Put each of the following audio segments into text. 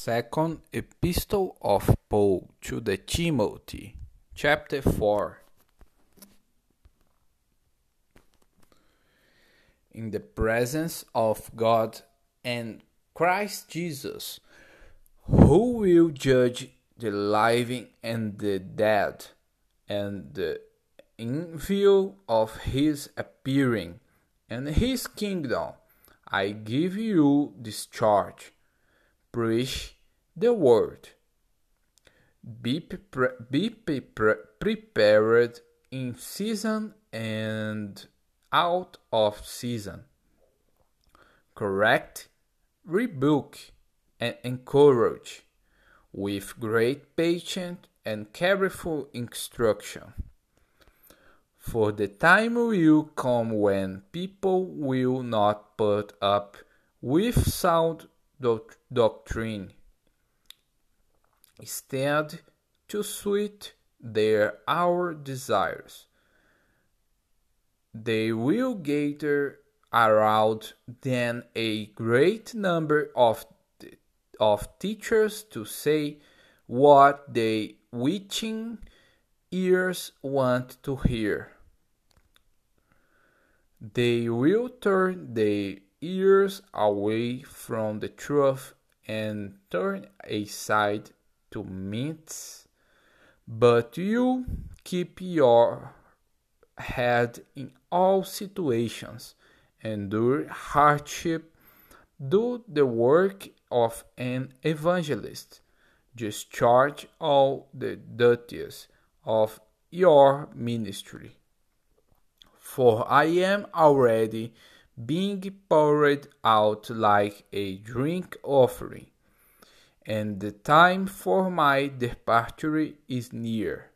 Second Epistle of Paul to the Timothy, chapter 4. In the presence of God and Christ Jesus, who will judge the living and the dead, and the in view of his appearing and his kingdom, I give you this charge preach the word. Be, pre- be pre- prepared in season and out of season. Correct, rebuke, and encourage with great patience and careful instruction. For the time will come when people will not put up with sound doc- doctrine. Instead, to suit their our desires, they will gather around then a great number of of teachers to say what they witching ears want to hear. They will turn their ears away from the truth and turn aside to myths, but you keep your head in all situations, endure hardship, do the work of an evangelist, discharge all the duties of your ministry. For I am already being poured out like a drink offering, and the time for my departure is near.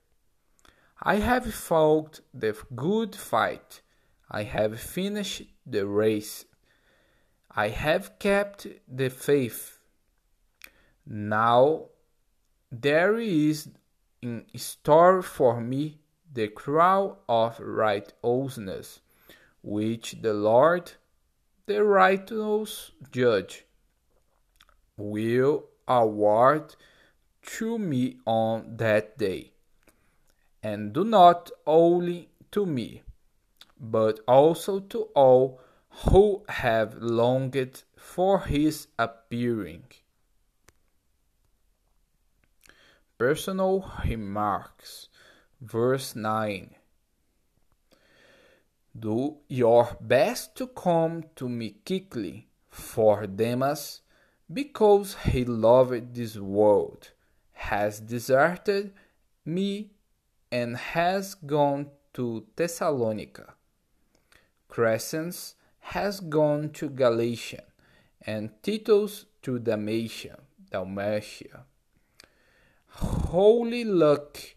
I have fought the good fight, I have finished the race, I have kept the faith. Now there is in store for me the crown of righteousness which the Lord, the righteous judge, will award to me on that day. And do not only to me, but also to all who have longed for his appearing. Personal remarks, verse 9 do your best to come to me quickly, for Demas, because he loved this world, has deserted me and has gone to Thessalonica. Crescens has gone to Galatia, and Titus to Dalmatia. Dalmatia. Holy Luke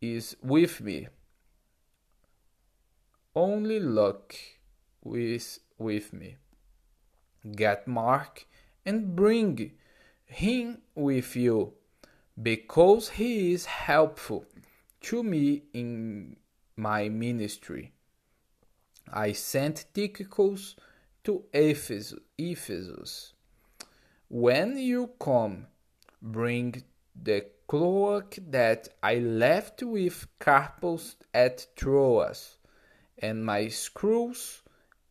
is with me only Luke with, with me. Get Mark and bring him with you, because he is helpful to me in my ministry. I sent Tychicus to Ephesus. Ephesus. When you come, bring the cloak that I left with Carpus at Troas and my screws,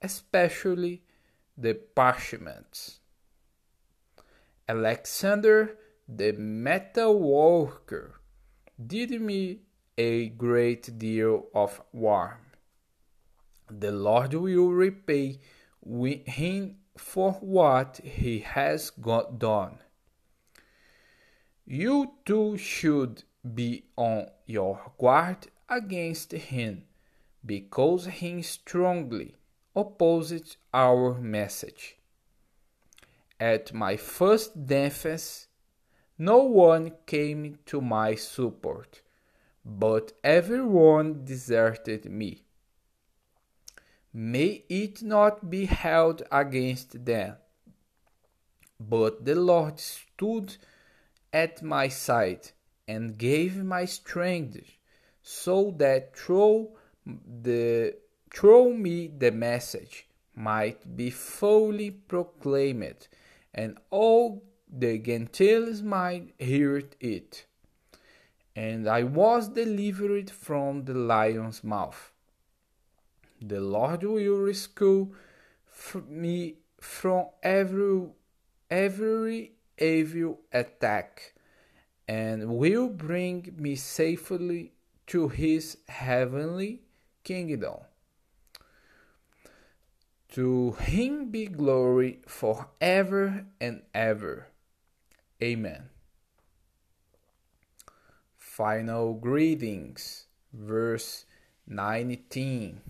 especially the parchments. Alexander the metal worker did me a great deal of harm. The Lord will repay him for what he has got done. You too should be on your guard against him because he strongly opposed our message. At my first defense, no one came to my support, but everyone deserted me. May it not be held against them. But the Lord stood at my side and gave my strength, so that through the through me the message might be fully proclaimed, and all the Gentiles might hear it. And I was delivered from the lion's mouth. The Lord will rescue me from every every evil attack and will bring me safely to his heavenly kingdom. To him be glory forever and ever. Amen. Final greetings, verse 19.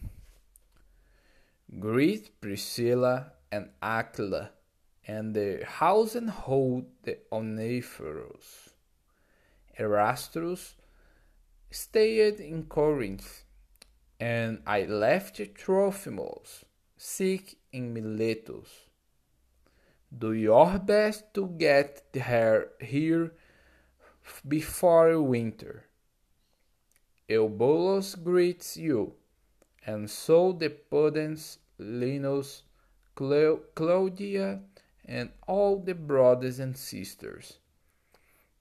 Greet Priscilla and Aquila and the household the Onesiphorus. Erastus stayed in Corinth, and I left Trophimus sick in Miletus. Do your best to get her here before winter. Eubulus greets you, and so the Pudens, Linus, Claudia, and all the brothers and sisters.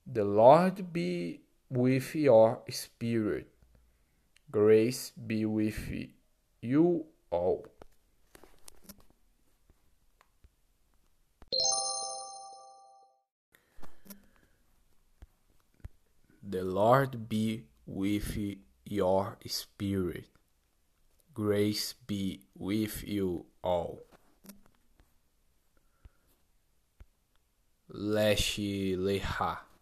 The Lord be with your spirit. Grace be with you all. The Lord be with your spirit. Grace be with you all. Leche Leha.